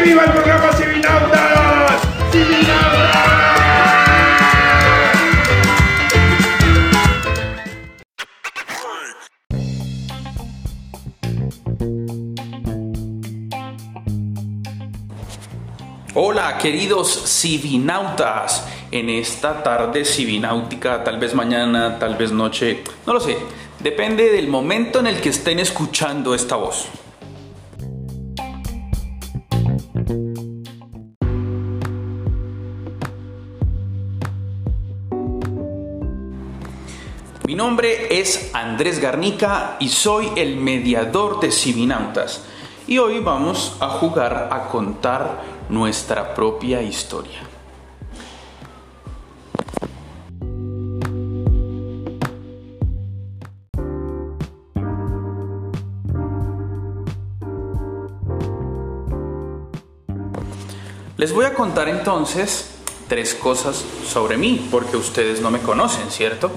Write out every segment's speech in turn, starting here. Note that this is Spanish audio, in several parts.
¡Que viva el programa! ¡Civinautas! Hola queridos civinautas, en esta tarde civináutica, tal vez mañana, tal vez noche, no lo sé, depende del momento en el que estén escuchando esta voz. Nombre es Andrés Garnica y soy el mediador de Civinautas. Y hoy vamos a jugar a contar nuestra propia historia. Les voy a contar entonces tres cosas sobre mí, porque ustedes no me conocen, ¿cierto?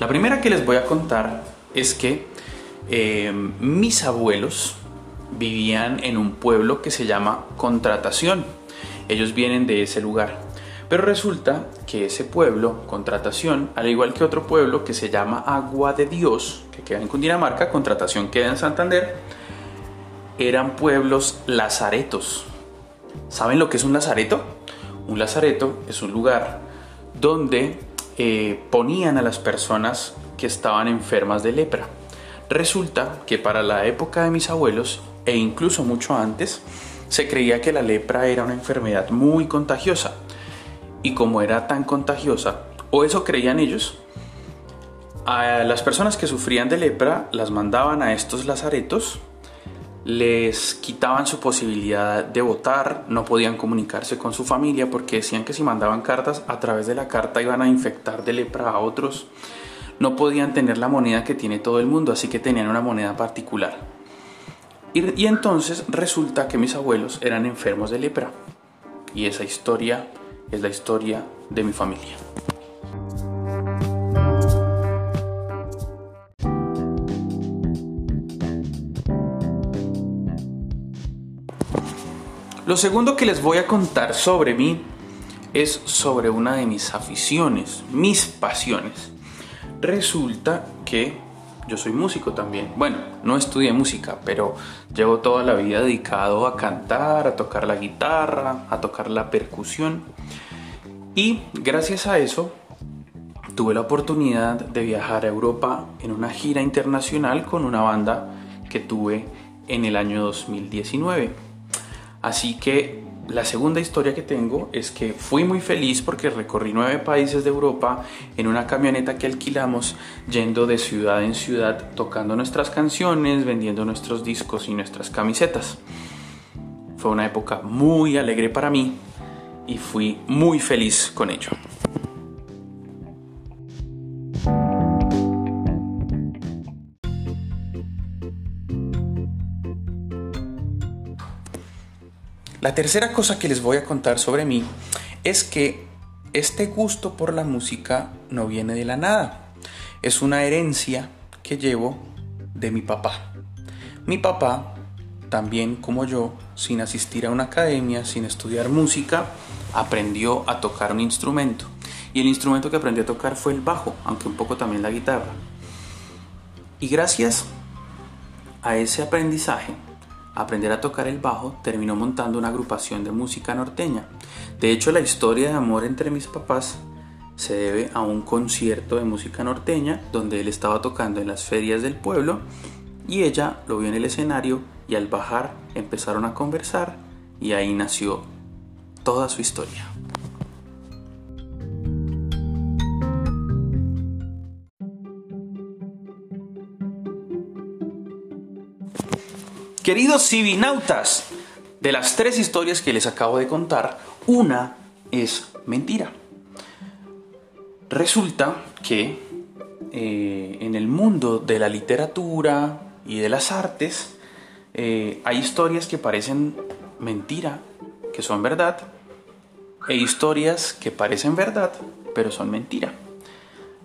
La primera que les voy a contar es que eh, mis abuelos vivían en un pueblo que se llama Contratación. Ellos vienen de ese lugar. Pero resulta que ese pueblo, Contratación, al igual que otro pueblo que se llama Agua de Dios, que queda en Cundinamarca, Contratación queda en Santander, eran pueblos lazaretos. ¿Saben lo que es un lazareto? Un lazareto es un lugar donde eh, ponían a las personas que estaban enfermas de lepra. Resulta que para la época de mis abuelos e incluso mucho antes, se creía que la lepra era una enfermedad muy contagiosa. Y como era tan contagiosa, o eso creían ellos, a las personas que sufrían de lepra las mandaban a estos lazaretos, les quitaban su posibilidad de votar, no podían comunicarse con su familia porque decían que si mandaban cartas a través de la carta iban a infectar de lepra a otros, no podían tener la moneda que tiene todo el mundo, así que tenían una moneda particular. Y, entonces resulta que mis abuelos eran enfermos de lepra. Y esa historia es la historia de mi familia. Lo segundo que les voy a contar sobre mí es sobre una de mis aficiones, mis pasiones. Resulta que yo soy músico también. Bueno, no estudié música, pero llevo toda la vida dedicado a cantar, a tocar la guitarra, a tocar la percusión. Y gracias a eso tuve la oportunidad de viajar a Europa en una gira internacional con una banda que tuve en el año 2019. Así que la segunda historia que tengo es que fui muy feliz porque recorrí nueve países de Europa en una camioneta que alquilamos yendo de ciudad en ciudad tocando nuestras canciones, vendiendo nuestros discos y nuestras camisetas. Fue una época muy alegre para mí y fui muy feliz con ello. La tercera cosa que les voy a contar sobre mí es que este gusto por la música no viene de la nada. Es una herencia que llevo de mi papá. Mi papá, también como yo, sin asistir a una academia, sin estudiar música, aprendió a tocar un instrumento. Y el instrumento que aprendió a tocar fue el bajo, aunque un poco también la guitarra. Y gracias a ese aprendizaje, aprender a tocar el bajo, terminó montando una agrupación de música norteña. De hecho, la historia de amor entre mis papás se debe a un concierto de música norteña donde él estaba tocando en las ferias del pueblo y ella lo vio en el escenario y al bajar empezaron a conversar y ahí nació toda su historia. Queridos civinautas, de las tres historias que les acabo de contar, una es mentira. Resulta que eh, en el mundo de la literatura y de las artes eh, hay historias que parecen mentira, que son verdad, e historias que parecen verdad, pero son mentira.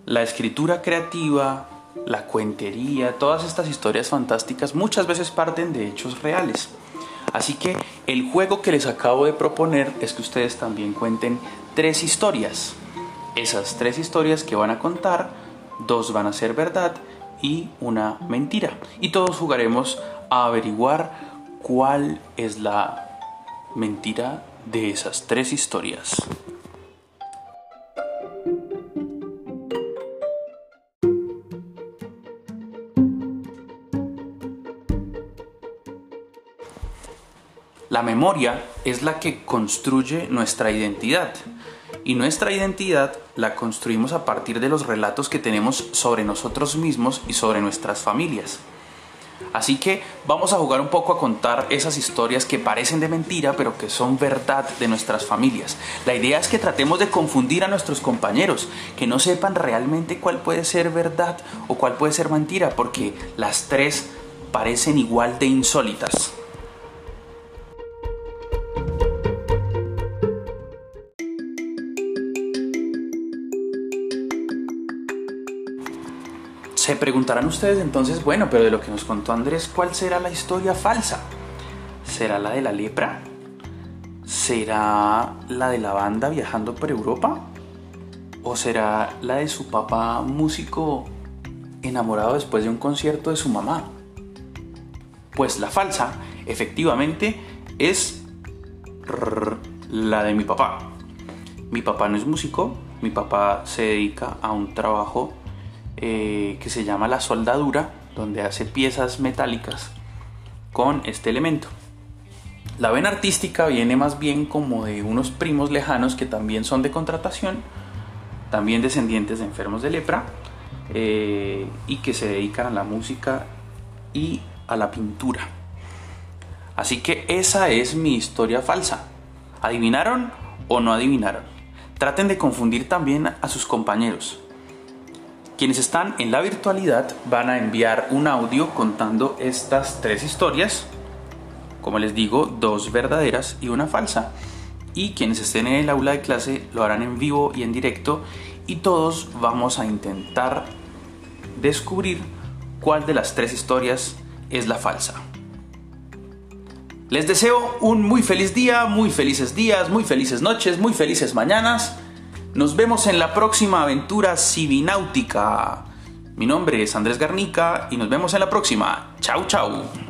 La escritura creativa, la cuentería, todas estas historias fantásticas muchas veces parten de hechos reales. Así que el juego que les acabo de proponer es que ustedes también cuenten tres historias. Esas tres historias que van a contar, dos van a ser verdad y una mentira. Y todos jugaremos a averiguar cuál es la mentira de esas tres historias. La memoria es la que construye nuestra identidad y nuestra identidad la construimos a partir de los relatos que tenemos sobre nosotros mismos y sobre nuestras familias. Así que vamos a jugar un poco a contar esas historias que parecen de mentira pero que son verdad de nuestras familias. La idea es que tratemos de confundir a nuestros compañeros, que no sepan realmente cuál puede ser verdad o cuál puede ser mentira, porque las tres parecen igual de insólitas. Se preguntarán ustedes entonces, bueno, pero de lo que nos contó Andrés, ¿cuál será la historia falsa? ¿Será la de la lepra? ¿Será la de la banda viajando por Europa? ¿O será la de su papá músico enamorado después de un concierto de su mamá? Pues la falsa, efectivamente, es la de mi papá. Mi papá no es músico, mi papá se dedica a un trabajo eh, que se llama la soldadura, donde hace piezas metálicas con este elemento. La vena artística viene más bien como de unos primos lejanos que también son de contratación, también descendientes de enfermos de lepra, eh, y que se dedican a la música y a la pintura. Así que esa es mi historia falsa. ¿Adivinaron o no adivinaron? Traten de confundir también a sus compañeros. Quienes están en la virtualidad van a enviar un audio contando estas tres historias, como les digo, dos verdaderas y una falsa. Y quienes estén en el aula de clase lo harán en vivo y en directo y todos vamos a intentar descubrir cuál de las tres historias es la falsa. Les deseo un muy feliz día, muy felices días, muy felices noches, muy felices mañanas. Nos vemos en la próxima aventura civináutica. Mi nombre es Andrés Garnica y nos vemos en la próxima. Chau, chau.